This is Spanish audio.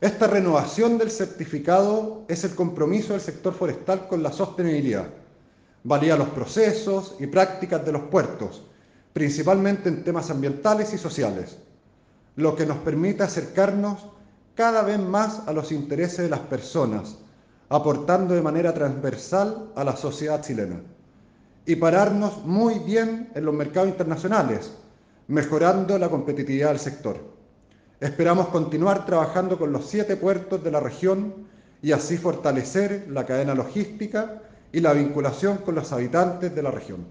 Esta renovación del certificado es el compromiso del sector forestal con la sostenibilidad. Valía los procesos y prácticas de los puertos, principalmente en temas ambientales y sociales, lo que nos permite acercarnos cada vez más a los intereses de las personas, aportando de manera transversal a la sociedad chilena y pararnos muy bien en los mercados internacionales, mejorando la competitividad del sector. Esperamos continuar trabajando con los siete puertos de la región y así fortalecer la cadena logística y la vinculación con los habitantes de la región.